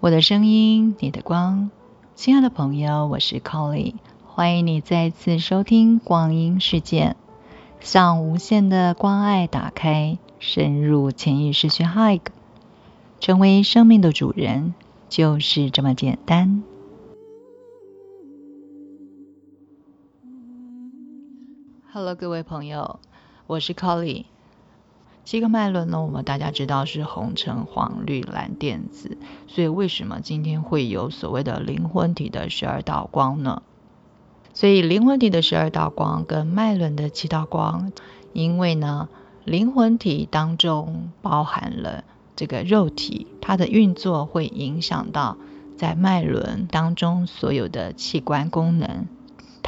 我的声音，你的光，亲爱的朋友，我是 Colly，欢迎你再次收听光阴世界，向无限的关爱打开，深入潜意识去 Hug，成为生命的主人，就是这么简单。Hello，各位朋友，我是 Colly。七个脉轮呢，我们大家知道是红、橙、黄、绿、蓝、靛、紫，所以为什么今天会有所谓的灵魂体的十二道光呢？所以灵魂体的十二道光跟脉轮的七道光，因为呢，灵魂体当中包含了这个肉体，它的运作会影响到在脉轮当中所有的器官功能。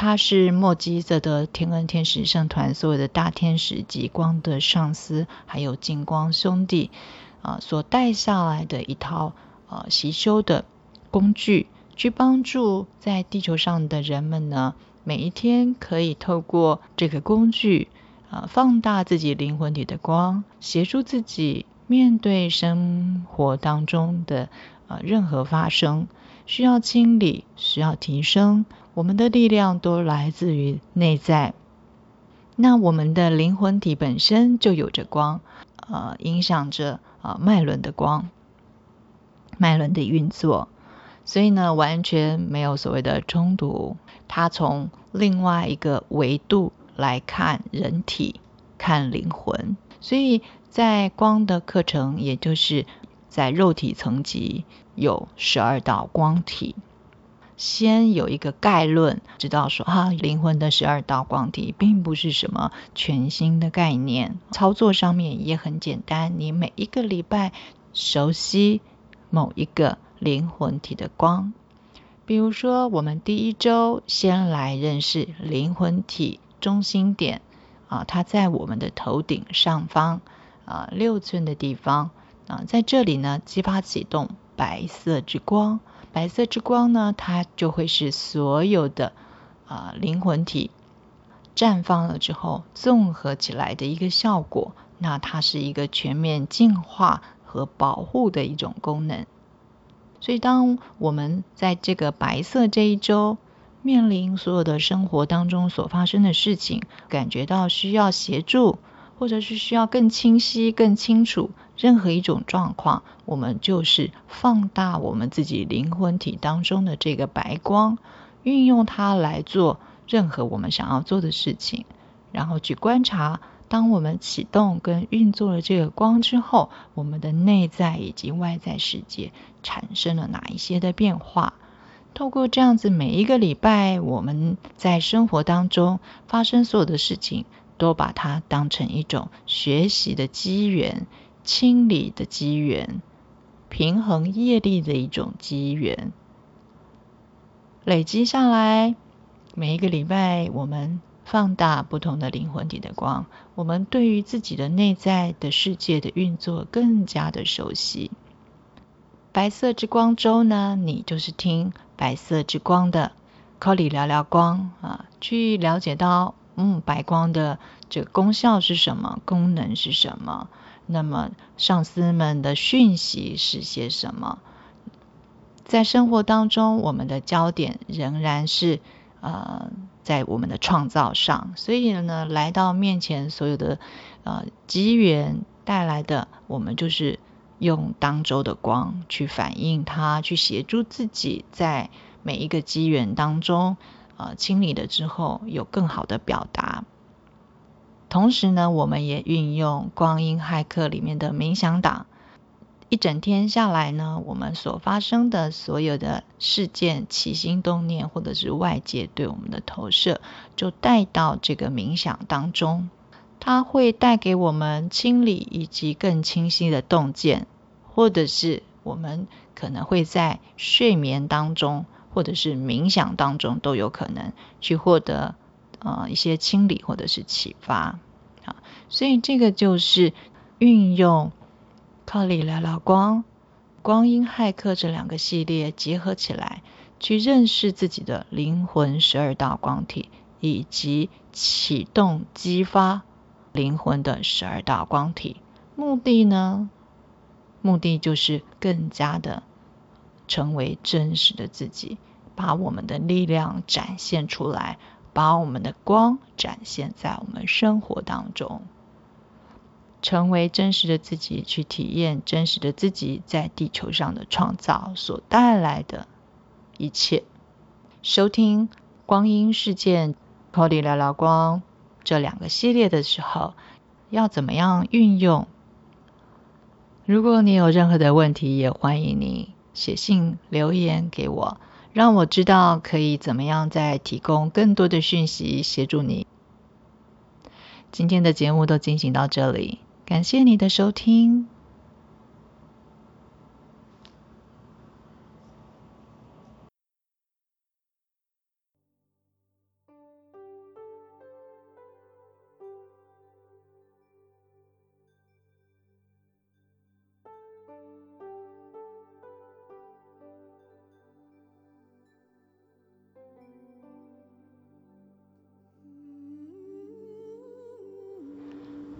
他是莫基泽的天恩天使圣团所有的大天使极光的上司，还有金光兄弟啊所带下来的一套呃习修的工具，去帮助在地球上的人们呢，每一天可以透过这个工具啊放大自己灵魂体的光，协助自己面对生活当中的呃任何发生需要清理、需要提升。我们的力量都来自于内在，那我们的灵魂体本身就有着光，呃，影响着啊脉轮的光，脉轮的运作，所以呢，完全没有所谓的冲突。它从另外一个维度来看人体，看灵魂，所以在光的课程，也就是在肉体层级有十二道光体。先有一个概论，知道说啊，灵魂的十二道光体并不是什么全新的概念，操作上面也很简单。你每一个礼拜熟悉某一个灵魂体的光，比如说我们第一周先来认识灵魂体中心点啊，它在我们的头顶上方啊六寸的地方啊，在这里呢激发启动白色之光。白色之光呢，它就会是所有的啊灵魂体绽放了之后综合起来的一个效果。那它是一个全面净化和保护的一种功能。所以，当我们在这个白色这一周面临所有的生活当中所发生的事情，感觉到需要协助。或者是需要更清晰、更清楚任何一种状况，我们就是放大我们自己灵魂体当中的这个白光，运用它来做任何我们想要做的事情，然后去观察，当我们启动跟运作了这个光之后，我们的内在以及外在世界产生了哪一些的变化。透过这样子，每一个礼拜我们在生活当中发生所有的事情。都把它当成一种学习的机缘、清理的机缘、平衡业力的一种机缘，累积下来，每一个礼拜我们放大不同的灵魂体的光，我们对于自己的内在的世界的运作更加的熟悉。白色之光周呢，你就是听白色之光的 c o l y 聊聊光啊，去了解到。嗯，白光的这个功效是什么？功能是什么？那么上司们的讯息是些什么？在生活当中，我们的焦点仍然是呃在我们的创造上。所以呢，来到面前所有的呃机缘带来的，我们就是用当周的光去反映它，去协助自己在每一个机缘当中。呃，清理了之后有更好的表达。同时呢，我们也运用光阴骇客里面的冥想档，一整天下来呢，我们所发生的所有的事件、起心动念，或者是外界对我们的投射，就带到这个冥想当中。它会带给我们清理以及更清晰的洞见，或者是我们可能会在睡眠当中。或者是冥想当中都有可能去获得呃一些清理或者是启发啊，所以这个就是运用靠里聊聊光、光阴骇客这两个系列结合起来，去认识自己的灵魂十二道光体，以及启动激发灵魂的十二道光体。目的呢，目的就是更加的。成为真实的自己，把我们的力量展现出来，把我们的光展现在我们生活当中，成为真实的自己，去体验真实的自己在地球上的创造所带来的一切。收听光阴事件、c o d y 聊聊光这两个系列的时候，要怎么样运用？如果你有任何的问题，也欢迎你写信留言给我，让我知道可以怎么样再提供更多的讯息协助你。今天的节目都进行到这里，感谢你的收听。